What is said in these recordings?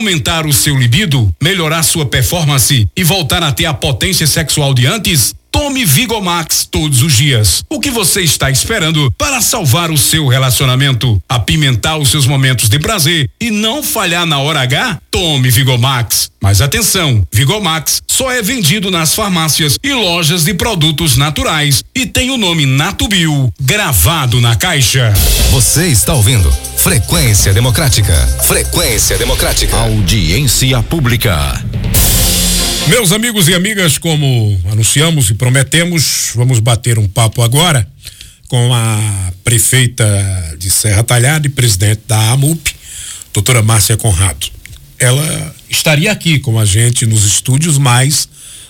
Aumentar o seu libido, melhorar sua performance e voltar a ter a potência sexual de antes? Tome Vigomax todos os dias. O que você está esperando para salvar o seu relacionamento, apimentar os seus momentos de prazer e não falhar na hora H? Tome Vigomax. Mas atenção, Vigomax só é vendido nas farmácias e lojas de produtos naturais e tem o nome Natubio gravado na caixa. Você está ouvindo Frequência Democrática. Frequência Democrática. Audiência Pública. Meus amigos e amigas, como anunciamos e prometemos, vamos bater um papo agora com a prefeita de Serra Talhada e presidente da AMUP, doutora Márcia Conrado. Ela estaria aqui com a gente nos estúdios, mas,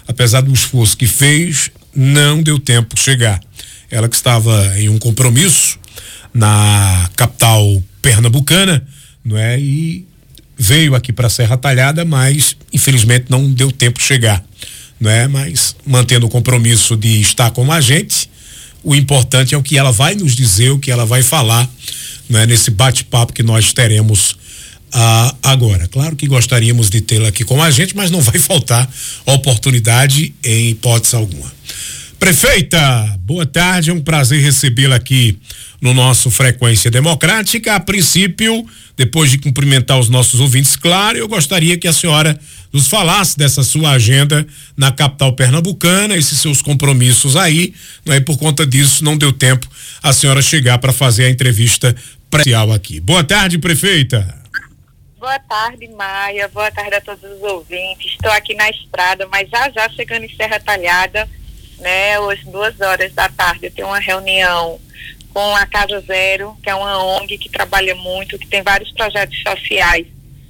apesar do esforço que fez, não deu tempo de chegar. Ela que estava em um compromisso na capital pernambucana, não é? E veio aqui para Serra Talhada, mas infelizmente não deu tempo de chegar, não é? Mas mantendo o compromisso de estar com a gente, o importante é o que ela vai nos dizer, o que ela vai falar, não é? Nesse bate-papo que nós teremos ah, agora. Claro que gostaríamos de tê-la aqui com a gente, mas não vai faltar oportunidade em hipótese alguma. Prefeita, boa tarde, é um prazer recebê-la aqui no nosso Frequência Democrática. A princípio, depois de cumprimentar os nossos ouvintes, claro, eu gostaria que a senhora nos falasse dessa sua agenda na capital pernambucana, esses seus compromissos aí, não é? Por conta disso, não deu tempo a senhora chegar para fazer a entrevista presencial aqui. Boa tarde, prefeita. Boa tarde, Maia. Boa tarde a todos os ouvintes. Estou aqui na estrada, mas já já chegando em Serra Talhada né? Hoje, duas horas da tarde, eu tenho uma reunião com a Casa Zero, que é uma ONG que trabalha muito, que tem vários projetos sociais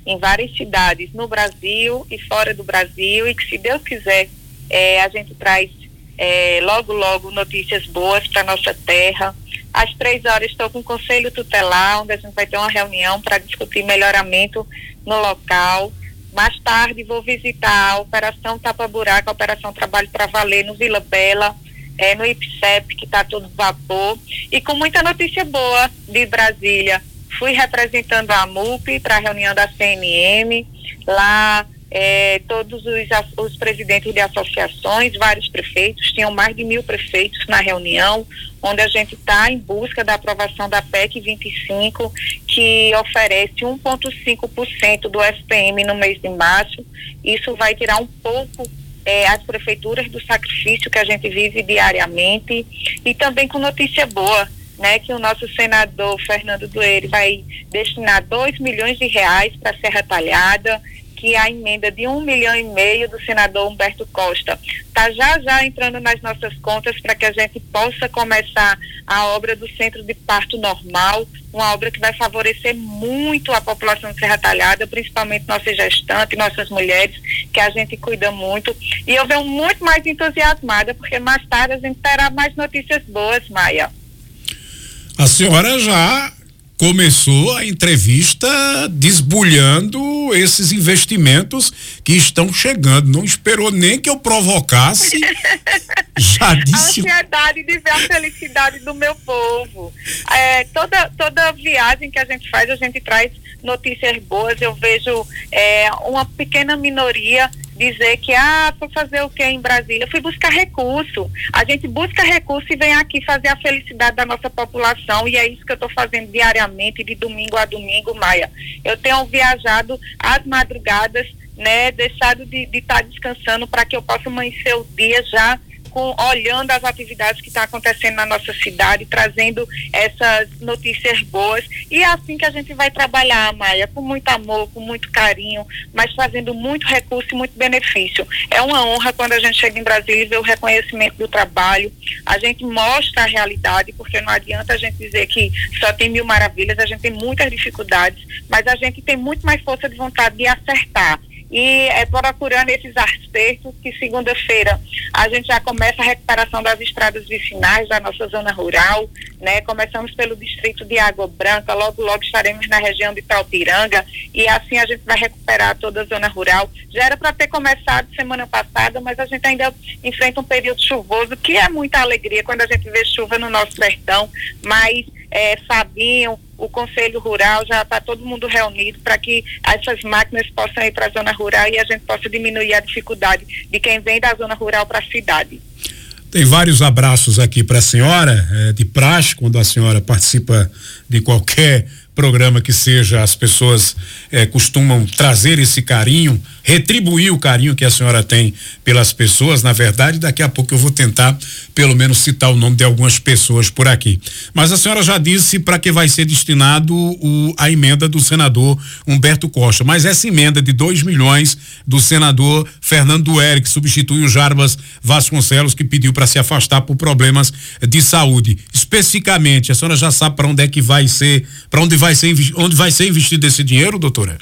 em várias cidades no Brasil e fora do Brasil, e que, se Deus quiser, é, a gente traz é, logo, logo notícias boas para nossa terra. Às três horas estou com o Conselho Tutelar, onde a gente vai ter uma reunião para discutir melhoramento no local. Mais tarde vou visitar a Operação Tapa Buraco, a Operação Trabalho para Valer no Vila Bela, é, no IPSEP, que está todo vapor, e com muita notícia boa de Brasília. Fui representando a MUP para a reunião da CNM, lá é, todos os, os, presidentes de associações, vários prefeitos, tinham mais de mil prefeitos na reunião, onde a gente está em busca da aprovação da PEC 25, que oferece 1,5% do FPM no mês de março. Isso vai tirar um pouco é, as prefeituras do sacrifício que a gente vive diariamente e também com notícia boa. Né, que o nosso senador Fernando Doeire vai destinar 2 milhões de reais para a Serra Talhada que a emenda de um milhão e meio do senador Humberto Costa está já já entrando nas nossas contas para que a gente possa começar a obra do Centro de Parto Normal, uma obra que vai favorecer muito a população de Serra Talhada, principalmente nossas gestantes, nossas mulheres, que a gente cuida muito. E eu venho muito mais entusiasmada, porque mais tarde a gente terá mais notícias boas, Maia. A senhora já começou a entrevista desbulhando esses investimentos que estão chegando. Não esperou nem que eu provocasse. já disse. A ansiedade de ver a felicidade do meu povo. É, toda, toda viagem que a gente faz, a gente traz notícias boas. Eu vejo é, uma pequena minoria dizer que, ah, foi fazer o que em Brasília? Eu fui buscar recurso. A gente busca recurso e vem aqui fazer a felicidade da nossa população. E é isso que eu estou fazendo diariamente, de domingo a domingo, Maia. Eu tenho viajado às madrugadas, né, deixado de estar tá descansando para que eu possa amanhecer o dia já com, olhando as atividades que estão tá acontecendo na nossa cidade, trazendo essas notícias boas. E é assim que a gente vai trabalhar, Maia, com muito amor, com muito carinho, mas fazendo muito recurso e muito benefício. É uma honra quando a gente chega em Brasília e vê o reconhecimento do trabalho. A gente mostra a realidade, porque não adianta a gente dizer que só tem mil maravilhas, a gente tem muitas dificuldades, mas a gente tem muito mais força de vontade de acertar e é, procurando esses acertos que segunda-feira a gente já começa a recuperação das estradas vicinais da nossa zona rural, né? Começamos pelo distrito de Água Branca, logo logo estaremos na região de Taupiranga e assim a gente vai recuperar toda a zona rural. Já era para ter começado semana passada, mas a gente ainda enfrenta um período chuvoso, que é muita alegria quando a gente vê chuva no nosso sertão, mas é, Fabinho, o Conselho Rural, já está todo mundo reunido para que essas máquinas possam ir para a zona rural e a gente possa diminuir a dificuldade de quem vem da zona rural para a cidade. Tem vários abraços aqui para a senhora, é, de praxe, quando a senhora participa de qualquer programa que seja, as pessoas eh, costumam trazer esse carinho, retribuir o carinho que a senhora tem pelas pessoas. Na verdade, daqui a pouco eu vou tentar, pelo menos, citar o nome de algumas pessoas por aqui. Mas a senhora já disse para que vai ser destinado o, a emenda do senador Humberto Costa. Mas essa emenda de 2 milhões do senador Fernando Duer, que substitui o Jarbas Vasconcelos, que pediu para se afastar por problemas de saúde. Especificamente, a senhora já sabe para onde é que vai ser, para onde vai vai ser, onde vai ser investido esse dinheiro, doutora?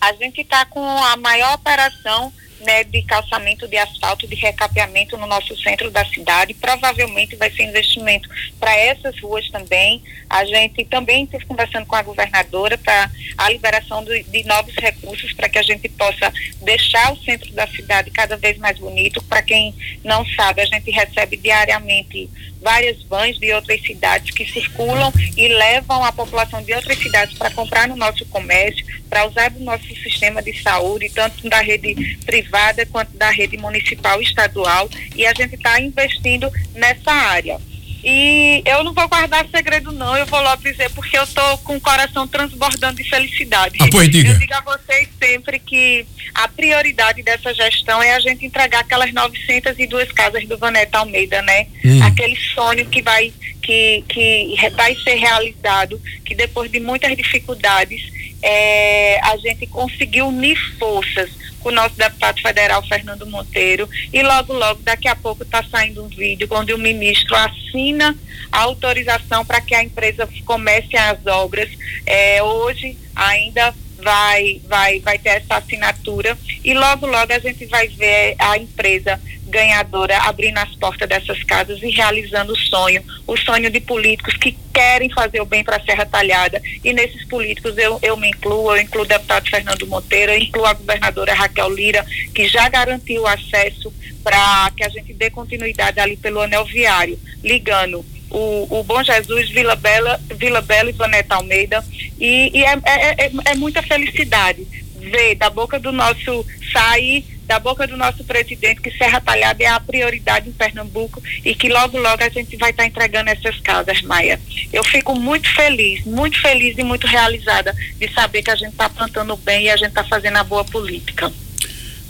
A gente está com a maior operação né, de calçamento de asfalto, de recapeamento no nosso centro da cidade. Provavelmente vai ser investimento para essas ruas também. A gente também está conversando com a governadora para a liberação de, de novos recursos para que a gente possa deixar o centro da cidade cada vez mais bonito. Para quem não sabe, a gente recebe diariamente várias vans de outras cidades que circulam e levam a população de outras cidades para comprar no nosso comércio, para usar do nosso sistema de saúde, tanto da rede privada quanto da rede municipal e estadual, e a gente está investindo nessa área. E eu não vou guardar segredo, não. Eu vou logo dizer, porque eu tô com o coração transbordando de felicidade. Ah, pois diga. Eu digo a vocês sempre que a prioridade dessa gestão é a gente entregar aquelas 902 casas do Vaneta Almeida, né? Hum. Aquele sonho que vai, que, que vai ser realizado, que depois de muitas dificuldades, é, a gente conseguiu unir forças com o nosso deputado federal Fernando Monteiro e logo logo daqui a pouco está saindo um vídeo onde o ministro assina a autorização para que a empresa comece as obras. É, hoje ainda vai vai vai ter essa assinatura. E logo logo a gente vai ver a empresa ganhadora abrindo as portas dessas casas e realizando o sonho, o sonho de políticos que querem fazer o bem para a Serra Talhada. E nesses políticos eu, eu me incluo, eu incluo o deputado Fernando Monteiro, eu incluo a governadora Raquel Lira, que já garantiu o acesso para que a gente dê continuidade ali pelo anel viário, ligando o, o Bom Jesus, Vila Bela, Vila Bela e Vaneta Almeida. E, e é, é, é, é muita felicidade ver da boca do nosso sair da boca do nosso presidente que Serra Talhada é a prioridade em Pernambuco e que logo, logo a gente vai estar tá entregando essas casas, Maia. Eu fico muito feliz, muito feliz e muito realizada de saber que a gente está plantando bem e a gente está fazendo a boa política.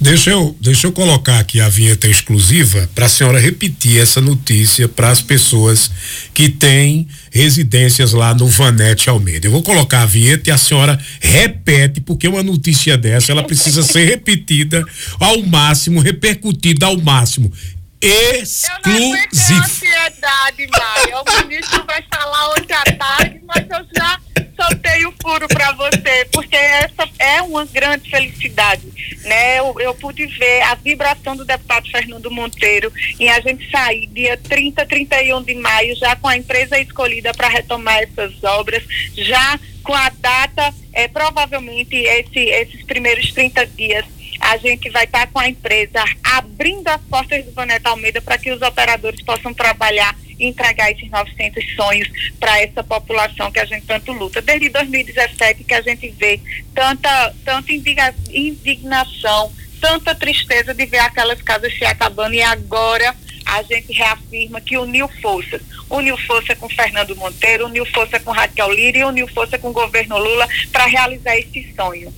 Deixa eu, deixa eu colocar aqui a vinheta exclusiva para a senhora repetir essa notícia para as pessoas que têm residências lá no Vanete Almeida. Eu vou colocar a vinheta e a senhora repete, porque uma notícia dessa ela precisa ser repetida ao máximo, repercutida ao máximo. Exclusivo. Eu não ansiedade, Maia. O ministro vai falar hoje à tarde, mas eu já soltei o furo para você, porque essa é uma grande felicidade, né? Eu, eu, pude ver a vibração do deputado Fernando Monteiro em a gente sair dia 30, 31 de maio, já com a empresa escolhida para retomar essas obras, já com a data, é, provavelmente esse, esses primeiros 30 dias a gente vai estar tá com a empresa abrindo as portas do Vaneta Almeida para que os operadores possam trabalhar entregar esses 900 sonhos para essa população que a gente tanto luta. Desde 2017 que a gente vê tanta, tanta indignação, tanta tristeza de ver aquelas casas se acabando e agora a gente reafirma que uniu forças. Uniu força com Fernando Monteiro, uniu força com Raquel Lira e uniu força com o governo Lula para realizar esse sonho.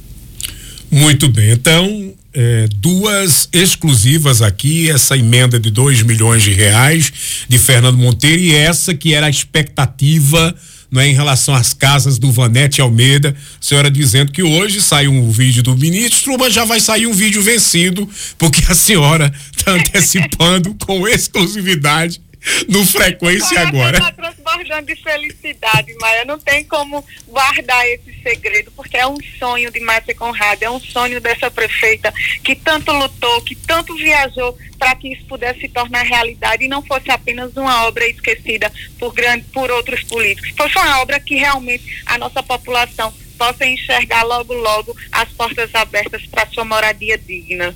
Muito bem, então é, duas exclusivas aqui, essa emenda de 2 milhões de reais de Fernando Monteiro e essa que era a expectativa não é, em relação às casas do Vanete Almeida, a senhora dizendo que hoje sai um vídeo do ministro, mas já vai sair um vídeo vencido, porque a senhora está antecipando com exclusividade no Frequência Agora. Está transbordando de felicidade, Maia. Não tem como guardar esse segredo, porque é um sonho de Márcia Conrado, é um sonho dessa prefeita que tanto lutou, que tanto viajou para que isso pudesse se tornar realidade e não fosse apenas uma obra esquecida por, grande, por outros políticos. Fosse uma obra que realmente a nossa população possa enxergar logo, logo as portas abertas para sua moradia digna.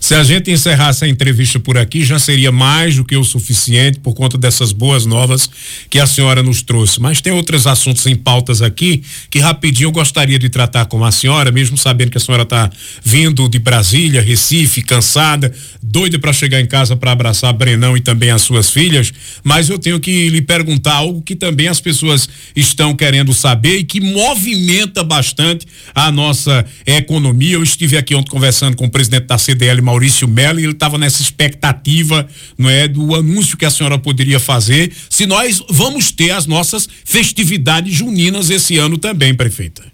Se a gente encerrasse a entrevista por aqui, já seria mais do que o suficiente por conta dessas boas novas que a senhora nos trouxe. Mas tem outros assuntos em pautas aqui que rapidinho eu gostaria de tratar com a senhora, mesmo sabendo que a senhora está vindo de Brasília, Recife, cansada, doida para chegar em casa para abraçar Brenão e também as suas filhas. Mas eu tenho que lhe perguntar algo que também as pessoas estão querendo saber e que movimenta bastante a nossa economia. Eu estive aqui ontem conversando com o presidente da CDL, Maurício Mello, e ele estava nessa expectativa, não é, do anúncio que a senhora poderia fazer, se nós vamos ter as nossas festividades juninas esse ano também, prefeita.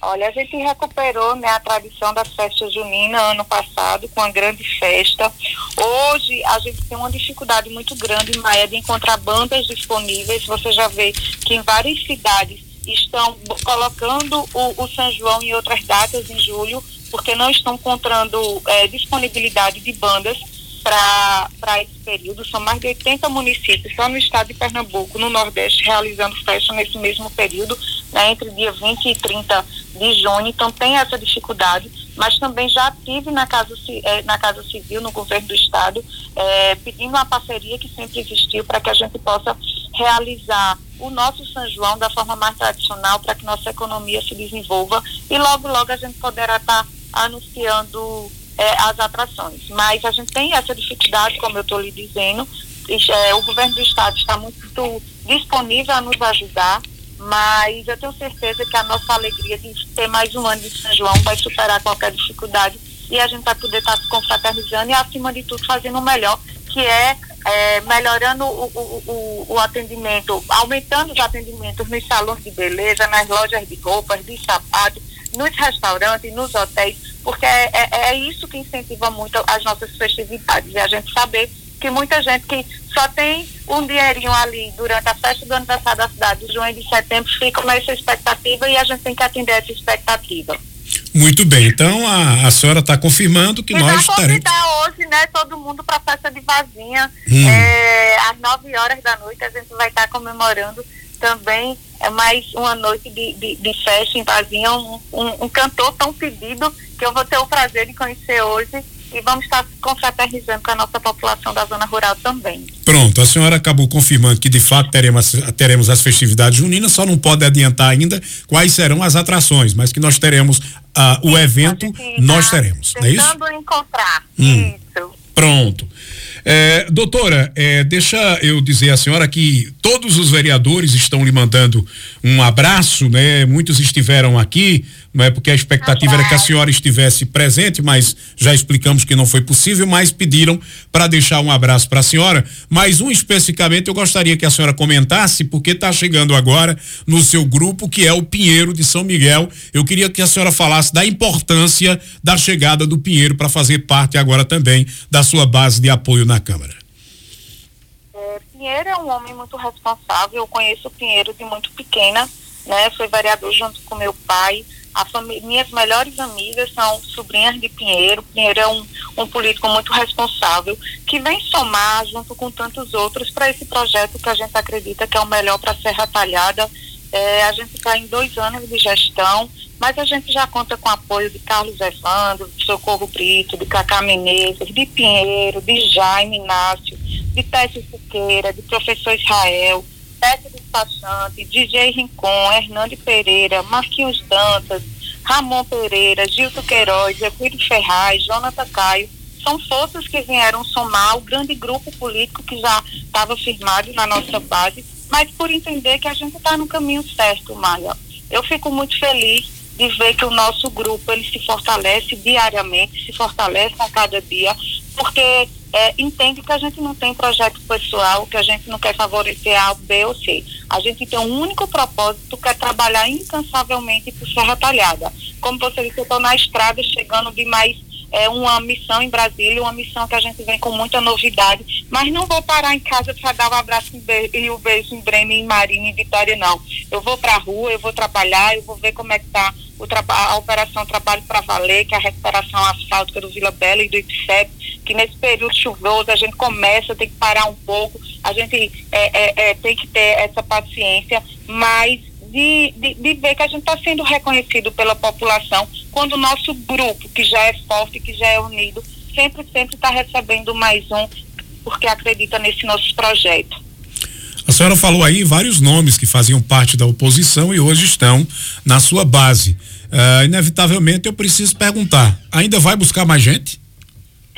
Olha, a gente recuperou né, a tradição das festas juninas ano passado com uma grande festa. Hoje a gente tem uma dificuldade muito grande, Maia, de encontrar bandas disponíveis. Você já vê que em várias cidades estão colocando o, o São João em outras datas em julho, porque não estão encontrando é, disponibilidade de bandas para esse período. São mais de 80 municípios só no estado de Pernambuco, no Nordeste, realizando festa nesse mesmo período, né, entre dia 20 e 30 de junho. Então tem essa dificuldade, mas também já tive na Casa, eh, na casa Civil, no governo do estado, eh, pedindo uma parceria que sempre existiu para que a gente possa realizar o nosso São João da forma mais tradicional para que nossa economia se desenvolva e logo, logo a gente poderá estar tá anunciando é, as atrações. Mas a gente tem essa dificuldade, como eu estou lhe dizendo, é, o governo do estado está muito disponível a nos ajudar, mas eu tenho certeza que a nossa alegria de ter mais um ano de São João vai superar qualquer dificuldade e a gente vai poder estar se confraternizando e, acima de tudo, fazendo o melhor, que é, é melhorando o, o, o, o, atendimento, aumentando os atendimentos nos salões de beleza, nas lojas de roupas, de sapatos, nos restaurantes, nos hotéis, porque é, é, é isso que incentiva muito as nossas festividades, e a gente saber que muita gente que só tem um dinheirinho ali durante a festa do aniversário da cidade, de junho e de setembro, fica nessa expectativa e a gente tem que atender essa expectativa. Muito bem, então a, a senhora está confirmando que e nós estaremos. hoje, né, todo mundo para a festa de vazinha, hum. é, às 9 horas da noite, a gente vai estar tá comemorando também é mais uma noite de, de, de festa em Vazinha, um, um, um cantor tão pedido que eu vou ter o prazer de conhecer hoje e vamos estar confraternizando com a nossa população da zona rural também. Pronto, a senhora acabou confirmando que de fato teremos, teremos as festividades juninas, só não pode adiantar ainda quais serão as atrações, mas que nós teremos uh, o evento, nós teremos, não é isso? Tentando encontrar, hum. isso. Pronto. É, doutora, é, deixa eu dizer à senhora que todos os vereadores estão lhe mandando um abraço, né? Muitos estiveram aqui, não é porque a expectativa era que a senhora estivesse presente, mas já explicamos que não foi possível, mas pediram para deixar um abraço para a senhora. Mas um especificamente eu gostaria que a senhora comentasse, porque está chegando agora no seu grupo, que é o Pinheiro de São Miguel. Eu queria que a senhora falasse da importância da chegada do Pinheiro para fazer parte agora também da sua base de apoio na Câmara. É, Pinheiro é um homem muito responsável. Eu conheço o Pinheiro de muito pequena, né? Foi vereador junto com meu pai. Minhas melhores amigas são sobrinhas de Pinheiro. Pinheiro é um, um político muito responsável que vem somar junto com tantos outros para esse projeto que a gente acredita que é o melhor para Serra Talhada. É, a gente está em dois anos de gestão mas a gente já conta com o apoio de Carlos Evandro, de Socorro Brito, de Cacá Menezes, de Pinheiro, de Jaime Inácio, de Tessio Siqueira, de professor Israel, Tessio Despachante, DJ Rincon, Hernande Pereira, Marquinhos Dantas, Ramon Pereira, Gilto Queiroz, Euclides Ferraz, Jonathan Caio, são forças que vieram somar o grande grupo político que já estava firmado na nossa base, mas por entender que a gente está no caminho certo, Maia. Eu fico muito feliz de ver que o nosso grupo ele se fortalece diariamente, se fortalece a cada dia, porque é, entende que a gente não tem projeto pessoal, que a gente não quer favorecer A, B ou C. A gente tem um único propósito, que é trabalhar incansavelmente por Serra Talhada. Como você disse, eu estou na estrada chegando de mais é, uma missão em Brasília, uma missão que a gente vem com muita novidade, mas não vou parar em casa para dar um abraço e um beijo em Bremen, em Marinha, em Vitória, não. Eu vou para a rua, eu vou trabalhar, eu vou ver como é que está a operação Trabalho para Valer, que é a recuperação asfáltica do Vila Bela e do IPSEP, que nesse período chuvoso a gente começa, tem que parar um pouco, a gente é, é, é, tem que ter essa paciência, mas de, de, de ver que a gente está sendo reconhecido pela população quando o nosso grupo, que já é forte, que já é unido, sempre, sempre está recebendo mais um, porque acredita nesse nosso projeto. A senhora falou aí vários nomes que faziam parte da oposição e hoje estão na sua base. Uh, inevitavelmente eu preciso perguntar, ainda vai buscar mais gente?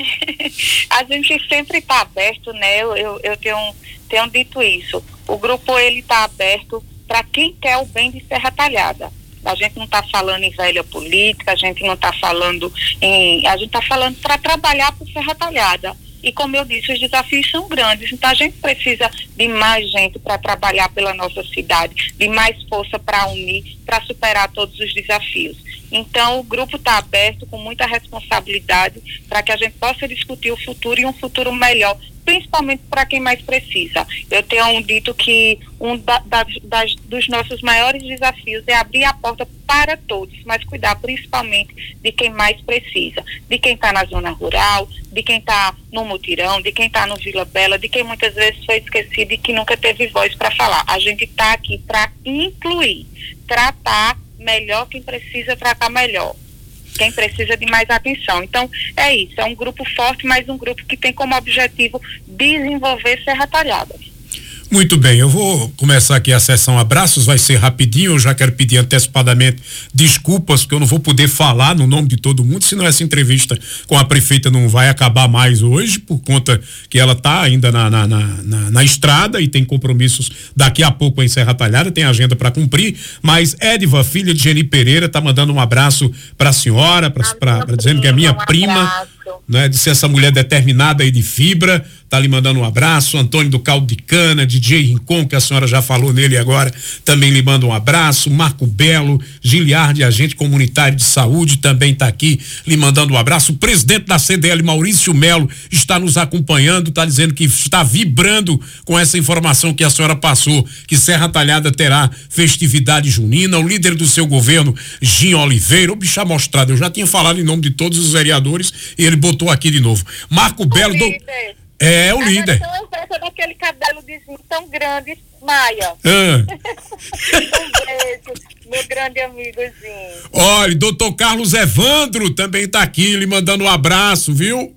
a gente sempre está aberto, né? Eu, eu, eu tenho, tenho dito isso. O grupo ele está aberto para quem quer o bem de Serra Talhada. A gente não está falando em velha política, a gente não está falando em. A gente está falando para trabalhar por Serra Talhada. E como eu disse, os desafios são grandes, então a gente precisa de mais gente para trabalhar pela nossa cidade, de mais força para unir, para superar todos os desafios. Então, o grupo está aberto com muita responsabilidade para que a gente possa discutir o futuro e um futuro melhor, principalmente para quem mais precisa. Eu tenho dito que um da, da, das, dos nossos maiores desafios é abrir a porta para todos, mas cuidar principalmente de quem mais precisa, de quem está na zona rural, de quem está no mutirão, de quem está no Vila Bela, de quem muitas vezes foi esquecido e que nunca teve voz para falar. A gente está aqui para incluir, tratar melhor quem precisa tratar melhor. Quem precisa de mais atenção. Então, é isso. É um grupo forte, mas um grupo que tem como objetivo desenvolver Serra Talhada. Muito bem, eu vou começar aqui a sessão abraços, vai ser rapidinho, eu já quero pedir antecipadamente desculpas, porque eu não vou poder falar no nome de todo mundo, senão essa entrevista com a prefeita não vai acabar mais hoje, por conta que ela está ainda na na, na, na, na, estrada e tem compromissos daqui a pouco em Serra Talhada, tem agenda para cumprir, mas Edva, filha de Geni Pereira, tá mandando um abraço para a senhora, para dizendo que é minha prima. Né? De ser essa mulher determinada e de fibra, tá lhe mandando um abraço, Antônio do Caldo de Cana, DJ Rincon, que a senhora já falou nele agora, também lhe manda um abraço, Marco Belo, Giliardi, agente comunitário de saúde, também está aqui lhe mandando um abraço, o presidente da CDL, Maurício Melo, está nos acompanhando, está dizendo que está vibrando com essa informação que a senhora passou, que Serra Talhada terá festividade junina, o líder do seu governo, Gin Oliveira, o bicho amostrado, eu já tinha falado em nome de todos os vereadores, e ele botou aqui de novo. Marco o Belo. Do... É, o líder. Então, daquele cabelo de tão grande, Maia. Ah. um beijo, meu grande amigozinho. Olha, doutor Carlos Evandro também tá aqui, lhe mandando um abraço, viu?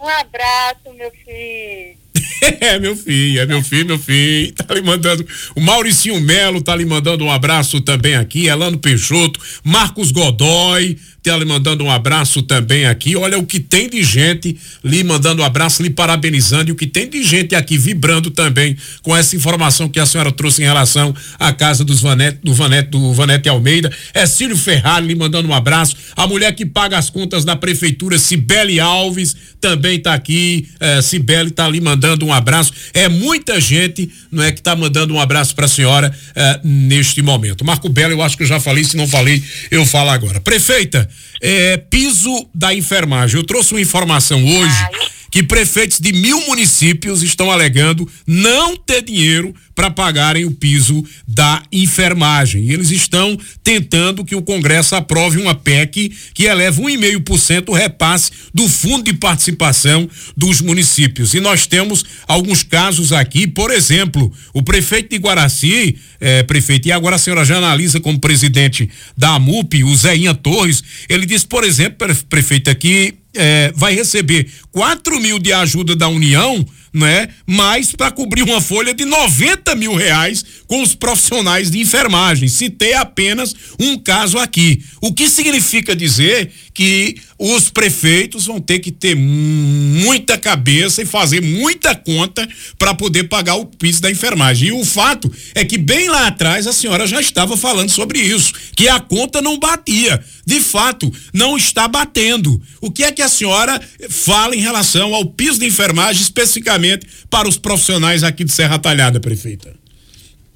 Um abraço, meu filho. é, meu filho, é meu filho, meu filho. Tá lhe mandando. O Mauricinho Melo tá lhe mandando um abraço também aqui. Elano Peixoto, Marcos Godoy, tá lhe mandando um abraço também aqui. Olha o que tem de gente lhe mandando um abraço, lhe parabenizando. E o que tem de gente aqui vibrando também com essa informação que a senhora trouxe em relação à casa dos Vanete, do Vanete, do Vanete Almeida. É Cílio Ferrari lhe mandando um abraço. A mulher que paga as contas da prefeitura, Cibele Alves, também tá aqui. É, Cibele tá lhe mandando um abraço. É muita gente, não é, que tá mandando um abraço para a senhora é, neste momento. Marco Belo, eu acho que eu já falei, se não falei, eu falo agora. Prefeita, é, piso da enfermagem. Eu trouxe uma informação hoje que prefeitos de mil municípios estão alegando não ter dinheiro para pagarem o piso da enfermagem. E eles estão tentando que o Congresso aprove uma PEC que eleva 1,5% o repasse do fundo de participação dos municípios. E nós temos alguns casos aqui, por exemplo, o prefeito de Guaraci, eh, prefeito, e agora a senhora já analisa como presidente da AMUP, o Zéinha Torres, ele disse, por exemplo, prefeito, aqui é, vai receber 4 mil de ajuda da União, né? Mas para cobrir uma folha de 90 mil reais com os profissionais de enfermagem. Citei apenas um caso aqui. O que significa dizer que os prefeitos vão ter que ter muita cabeça e fazer muita conta para poder pagar o piso da enfermagem. E o fato é que bem lá atrás a senhora já estava falando sobre isso, que a conta não batia. De fato, não está batendo. O que é que a senhora fala em relação ao piso de enfermagem especificamente para os profissionais aqui de Serra Talhada, prefeita?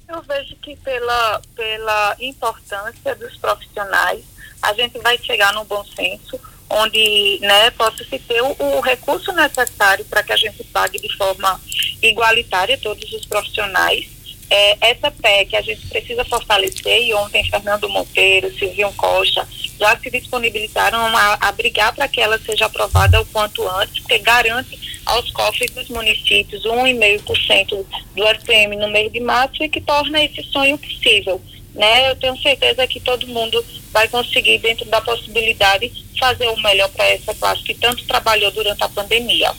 Eu vejo que pela, pela importância dos profissionais, a gente vai chegar num bom senso, onde né, possa se ter o, o recurso necessário para que a gente pague de forma igualitária todos os profissionais. É, essa PEC a gente precisa fortalecer e ontem Fernando Monteiro, Silvio Costa já se disponibilizaram a, a brigar para que ela seja aprovada o quanto antes, porque garante aos cofres dos municípios 1,5% do SPM no mês de março e que torna esse sonho possível. Né? Eu tenho certeza que todo mundo vai conseguir, dentro da possibilidade, fazer o melhor para essa classe que tanto trabalhou durante a pandemia.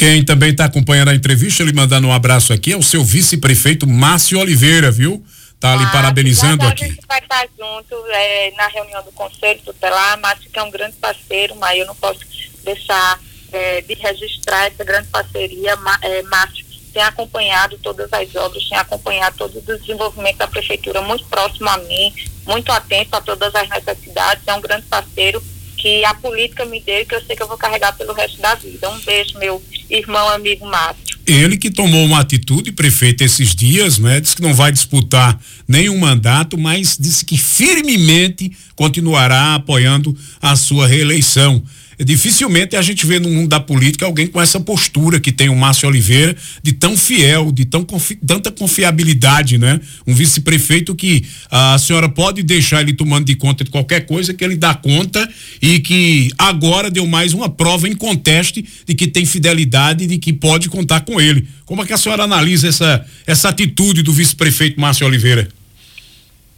Quem também está acompanhando a entrevista, ele mandando um abraço aqui, é o seu vice-prefeito Márcio Oliveira, viu? Tá ali ah, parabenizando aqui. A gente vai estar junto é, na reunião do Conselho Tutelar. Márcio que é um grande parceiro, mas eu não posso deixar é, de registrar essa grande parceria. É, Márcio tem acompanhado todas as obras, tem acompanhado todo o desenvolvimento da prefeitura muito próximo a mim, muito atento a todas as necessidades, é um grande parceiro que a política me deu que eu sei que eu vou carregar pelo resto da vida. Um beijo, meu irmão, amigo Márcio. Ele que tomou uma atitude, prefeito, esses dias, né? Disse que não vai disputar nenhum mandato, mas disse que firmemente continuará apoiando a sua reeleição dificilmente a gente vê no mundo da política alguém com essa postura que tem o Márcio Oliveira, de tão fiel, de tão confi tanta confiabilidade, né? Um vice-prefeito que a senhora pode deixar ele tomando de conta de qualquer coisa que ele dá conta e que agora deu mais uma prova em conteste de que tem fidelidade e de que pode contar com ele. Como é que a senhora analisa essa, essa atitude do vice-prefeito Márcio Oliveira?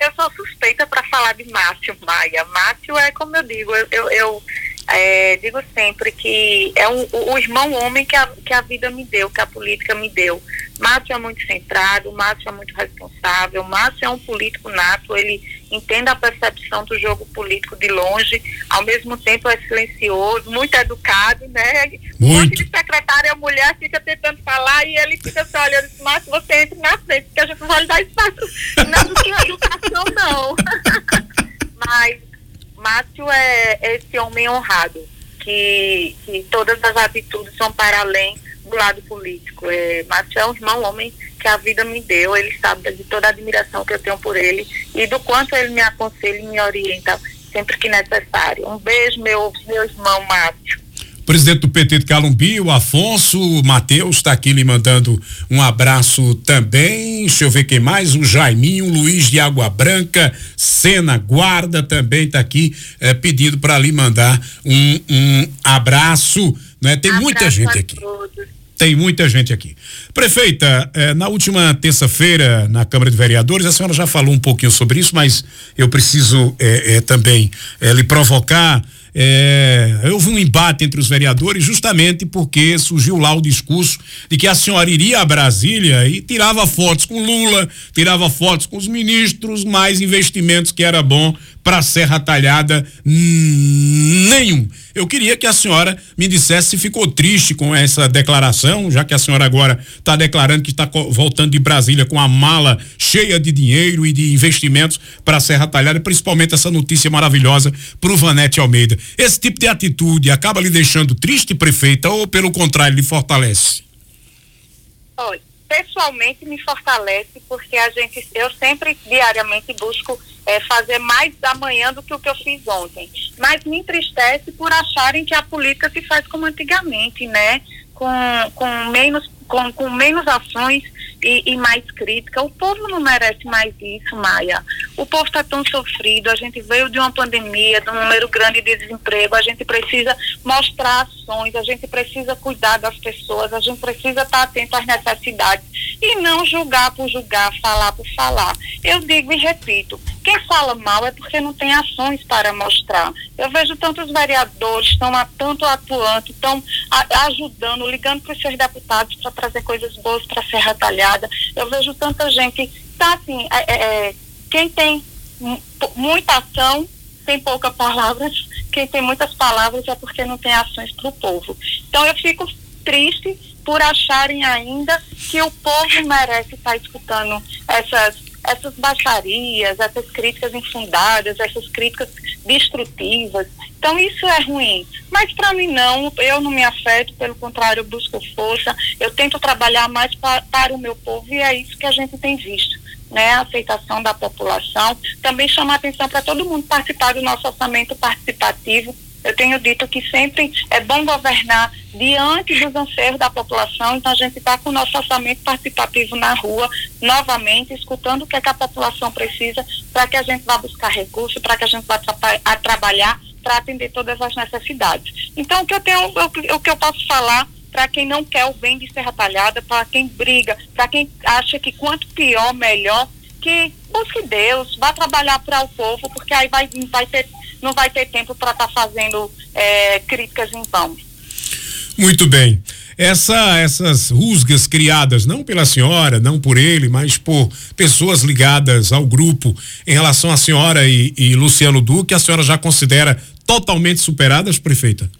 Eu sou suspeita para falar de Márcio Maia. Márcio é, como eu digo, eu, eu, eu é, digo sempre que é um, o, o, irmão homem que a, que a vida me deu, que a política me deu. Márcio é muito centrado, Márcio é muito responsável, Márcio é um político nato, ele entende a percepção do jogo político de longe, ao mesmo tempo é silencioso, muito educado, né? Muito. de secretária, a mulher fica tentando falar e ele fica só olhando, Márcio, você entra na frente, porque a gente não vai lhe dar espaço na educação, não. Mas Márcio é esse homem honrado, que, que todas as atitudes são para além do lado político. É, Márcio é um irmão homem que a vida me deu, ele sabe de toda a admiração que eu tenho por ele e do quanto ele me aconselha e me orienta sempre que necessário. Um beijo, meu, meu irmão Márcio presidente do PT de Calumbi, o Afonso Matheus, está aqui lhe mandando um abraço também. Deixa eu ver quem mais, o Jaiminho, o Luiz de Água Branca, Sena Guarda também está aqui eh, pedindo para lhe mandar um, um abraço. Né? Tem abraço muita gente aqui. Tem muita gente aqui. Prefeita, eh, na última terça-feira, na Câmara de Vereadores, a senhora já falou um pouquinho sobre isso, mas eu preciso eh, também lhe provocar é, houve um embate entre os vereadores justamente porque surgiu lá o discurso de que a senhora iria a Brasília e tirava fotos com Lula, tirava fotos com os ministros, mais investimentos que era bom para Serra Talhada, nenhum. Eu queria que a senhora me dissesse se ficou triste com essa declaração, já que a senhora agora está declarando que está voltando de Brasília com a mala cheia de dinheiro e de investimentos para Serra Talhada, principalmente essa notícia maravilhosa para o Vanete Almeida. Esse tipo de atitude acaba lhe deixando triste, prefeita, ou pelo contrário, lhe fortalece? Olha, pessoalmente me fortalece porque a gente, eu sempre diariamente busco é, fazer mais amanhã do que o que eu fiz ontem. Mas me entristece por acharem que a política se faz como antigamente, né? Com, com menos com, com menos ações e, e, mais crítica. O povo não merece mais isso, Maia. O povo está tão sofrido, a gente veio de uma pandemia, de um número grande de desemprego, a gente precisa mostrar ações, a gente precisa cuidar das pessoas, a gente precisa estar tá atento às necessidades e não julgar por julgar, falar por falar. Eu digo e repito, quem fala mal é porque não tem ações para mostrar. Eu vejo tantos vereadores estão tanto atuando, estão ajudando, ligando para os seus deputados para trazer coisas boas para Serra Talhada. Eu vejo tanta gente. Tá assim, é, é, é quem tem muita ação tem poucas palavras. Quem tem muitas palavras é porque não tem ações para o povo. Então eu fico triste por acharem ainda que o povo merece estar escutando essas essas baixarias, essas críticas infundadas, essas críticas destrutivas. Então isso é ruim. Mas para mim não, eu não me afeto, pelo contrário, eu busco força, eu tento trabalhar mais pra, para o meu povo e é isso que a gente tem visto. Né, a aceitação da população, também chamar atenção para todo mundo participar do nosso orçamento participativo, eu tenho dito que sempre é bom governar diante dos anseios da população, então a gente está com o nosso orçamento participativo na rua, novamente, escutando o que, é que a população precisa para que a gente vá buscar recursos, para que a gente vá a trabalhar para atender todas as necessidades. Então, o que eu tenho, o, o que eu posso falar para quem não quer o bem de Serra Talhada, para quem briga, para quem acha que quanto pior, melhor, que busque Deus, vá trabalhar para o povo, porque aí vai, vai ter não vai ter tempo para estar tá fazendo é, críticas em vão. Muito bem. Essa, essas rusgas criadas não pela senhora, não por ele, mas por pessoas ligadas ao grupo em relação à senhora e, e Luciano Duque, a senhora já considera totalmente superadas, prefeita?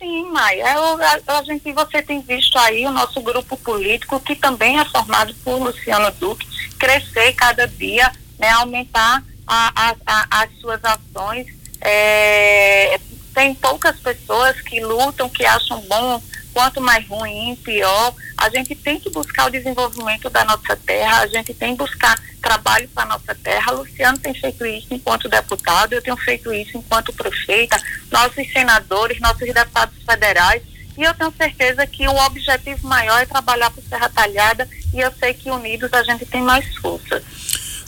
Sim, Maia. Eu, a, a, gente, você tem visto aí o nosso grupo político, que também é formado por Luciano Duque, crescer cada dia, né, aumentar a, a, as suas ações. É, tem poucas pessoas que lutam, que acham bom quanto mais ruim, pior. A gente tem que buscar o desenvolvimento da nossa terra, a gente tem que buscar trabalho para a nossa terra. Luciano tem feito isso enquanto deputado, eu tenho feito isso enquanto prefeita, nossos senadores, nossos deputados federais. E eu tenho certeza que o objetivo maior é trabalhar por Serra Talhada e eu sei que unidos a gente tem mais força.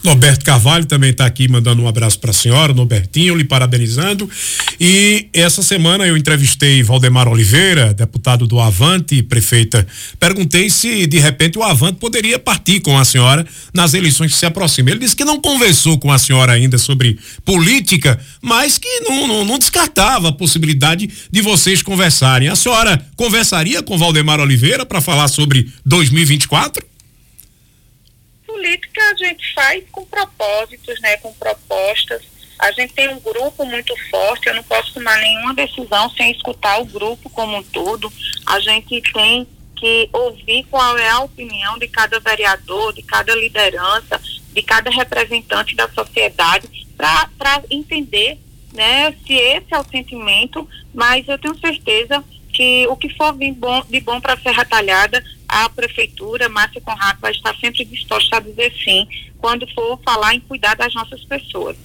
Norberto Carvalho também está aqui mandando um abraço para a senhora, Norbertinho, lhe parabenizando. E essa semana eu entrevistei Valdemar Oliveira, deputado do Avante, prefeita. Perguntei se de repente o Avante poderia partir com a senhora nas eleições que se aproximam. Ele disse que não conversou com a senhora ainda sobre política, mas que não, não, não descartava a possibilidade de vocês conversarem. A senhora conversaria com Valdemar Oliveira para falar sobre 2024? Política a gente faz com propósitos, né, com propostas. A gente tem um grupo muito forte, eu não posso tomar nenhuma decisão sem escutar o grupo como um todo. A gente tem que ouvir qual é a opinião de cada vereador, de cada liderança, de cada representante da sociedade, para entender né, se esse é o sentimento, mas eu tenho certeza que o que for de bom, de bom para a Serra Talhada, a prefeitura, Márcia Conrado, vai estar sempre disposta a dizer sim, quando for falar em cuidar das nossas pessoas.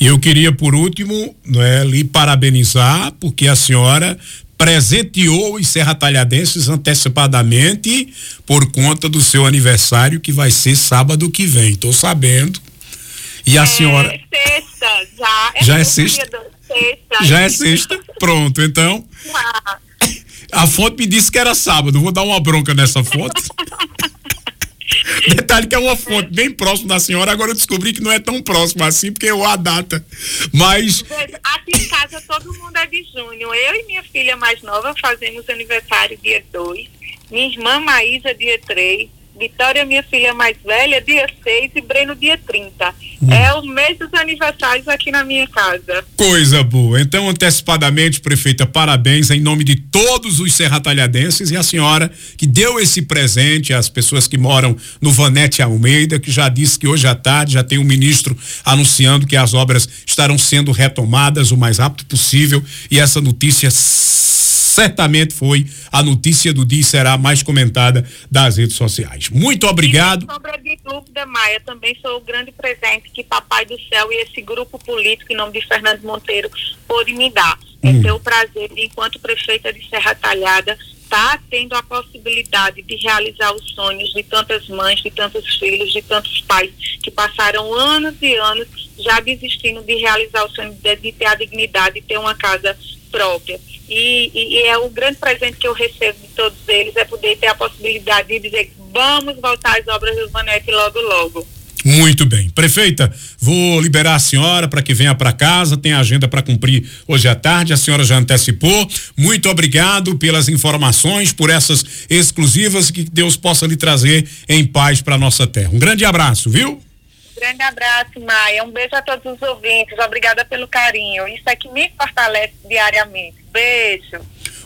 E eu queria, por último, né, lhe parabenizar, porque a senhora presenteou os Serra Talhadenses antecipadamente por conta do seu aniversário, que vai ser sábado que vem. Estou sabendo. E a é, senhora. Sexta, já. É já é sexta. sexta. Já é sexta. Pronto, então. Ah. A fonte me disse que era sábado. Vou dar uma bronca nessa fonte. Detalhe que é uma fonte bem próxima da senhora, agora eu descobri que não é tão próximo assim, porque eu a data. Mas. Aqui em casa todo mundo é de junho. Eu e minha filha mais nova fazemos aniversário dia 2. Minha irmã Maísa, dia 3. Vitória, minha filha mais velha, dia 6 e Breno, dia 30. Hum. É o mês dos aniversários aqui na minha casa. Coisa boa. Então, antecipadamente, prefeita, parabéns em nome de todos os serratalhadenses e a senhora que deu esse presente às pessoas que moram no Vanete Almeida, que já disse que hoje à tarde já tem um ministro anunciando que as obras estarão sendo retomadas o mais rápido possível e essa notícia certamente foi a notícia do dia e será mais comentada das redes sociais. Muito obrigado. Sem sombra de dúvida, Maia, também sou o grande presente que Papai do Céu e esse grupo político em nome de Fernando Monteiro pôde me dar. É hum. Ter o prazer de, enquanto prefeita de Serra Talhada, está tendo a possibilidade de realizar os sonhos de tantas mães, de tantos filhos, de tantos pais que passaram anos e anos já desistindo de realizar o sonho de, de ter a dignidade de ter uma casa própria. E, e, e, é o grande presente que eu recebo de todos eles é poder ter a possibilidade de dizer vamos voltar às obras do Manete logo, logo. Muito bem. Prefeita, vou liberar a senhora para que venha para casa, tem agenda para cumprir hoje à tarde, a senhora já antecipou. Muito obrigado pelas informações, por essas exclusivas que Deus possa lhe trazer em paz para nossa terra. Um grande abraço, viu? Grande abraço, Maia. Um beijo a todos os ouvintes. Obrigada pelo carinho. Isso é que me fortalece diariamente. Beijo.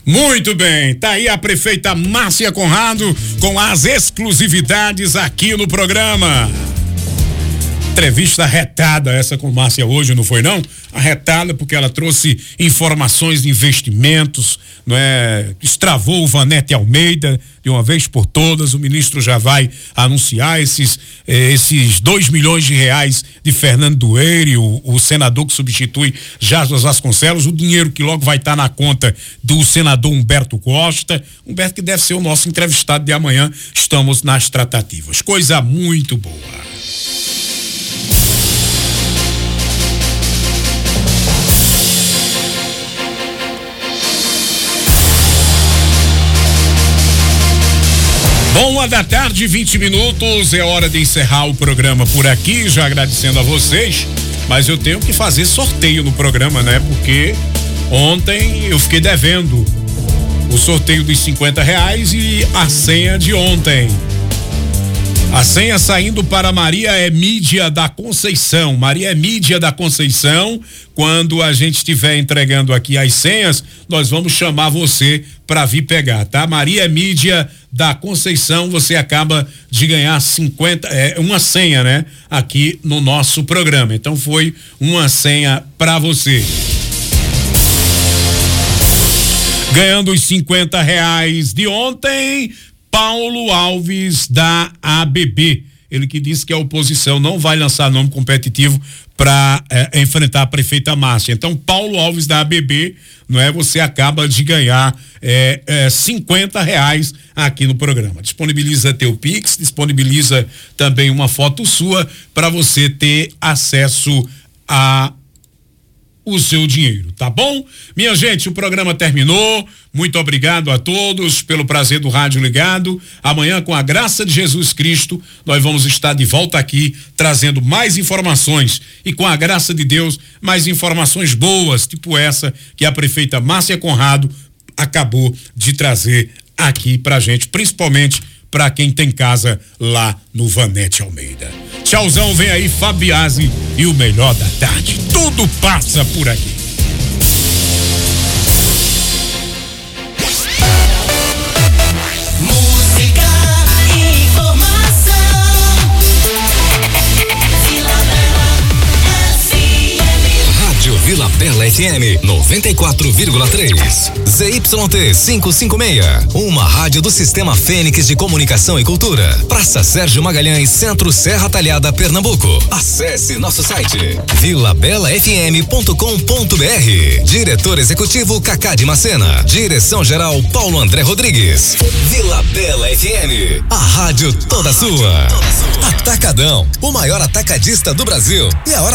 Muito bem, tá aí a prefeita Márcia Conrado com as exclusividades aqui no programa entrevista retada essa com Márcia hoje, não foi não? Arretada porque ela trouxe informações de investimentos, não é? Estravou o Vanete Almeida de uma vez por todas. O ministro já vai anunciar esses eh, esses dois milhões de reais de Fernando Dueire, o, o senador que substitui Jaslas Vasconcelos, o dinheiro que logo vai estar tá na conta do senador Humberto Costa. Humberto que deve ser o nosso entrevistado de amanhã. Estamos nas tratativas. Coisa muito boa. Boa da tarde, 20 minutos. É hora de encerrar o programa por aqui. Já agradecendo a vocês Mas eu tenho que fazer sorteio no programa, né? Porque ontem eu fiquei devendo o sorteio dos 50 reais e a senha de ontem. A senha saindo para Maria Emídia da Conceição. Maria Emídia da Conceição, quando a gente estiver entregando aqui as senhas, nós vamos chamar você para vir pegar, tá? Maria Emídia da Conceição, você acaba de ganhar 50, é, uma senha, né? Aqui no nosso programa. Então foi uma senha para você. Ganhando os 50 reais de ontem, Paulo Alves da ABB. Ele que disse que a oposição não vai lançar nome competitivo para é, enfrentar a prefeita Márcia. Então, Paulo Alves da ABB, não é? Você acaba de ganhar é, é, 50 reais aqui no programa. Disponibiliza teu Pix, disponibiliza também uma foto sua para você ter acesso a o seu dinheiro, tá bom? Minha gente, o programa terminou. Muito obrigado a todos pelo prazer do rádio ligado. Amanhã, com a graça de Jesus Cristo, nós vamos estar de volta aqui trazendo mais informações e com a graça de Deus, mais informações boas, tipo essa que a prefeita Márcia Conrado acabou de trazer aqui pra gente, principalmente para quem tem casa lá no Vanete Almeida. Tchauzão, vem aí Fabiase e o melhor da tarde. Tudo passa por aqui. FM 94,3. ZYT 556. Uma rádio do Sistema Fênix de Comunicação e Cultura. Praça Sérgio Magalhães, Centro Serra Talhada, Pernambuco. Acesse nosso site vilabelafm.com.br. Diretor Executivo Cacá de Macena. Direção Geral Paulo André Rodrigues. Vila Bela FM. A rádio toda sua. Atacadão, o maior atacadista do Brasil. E a hora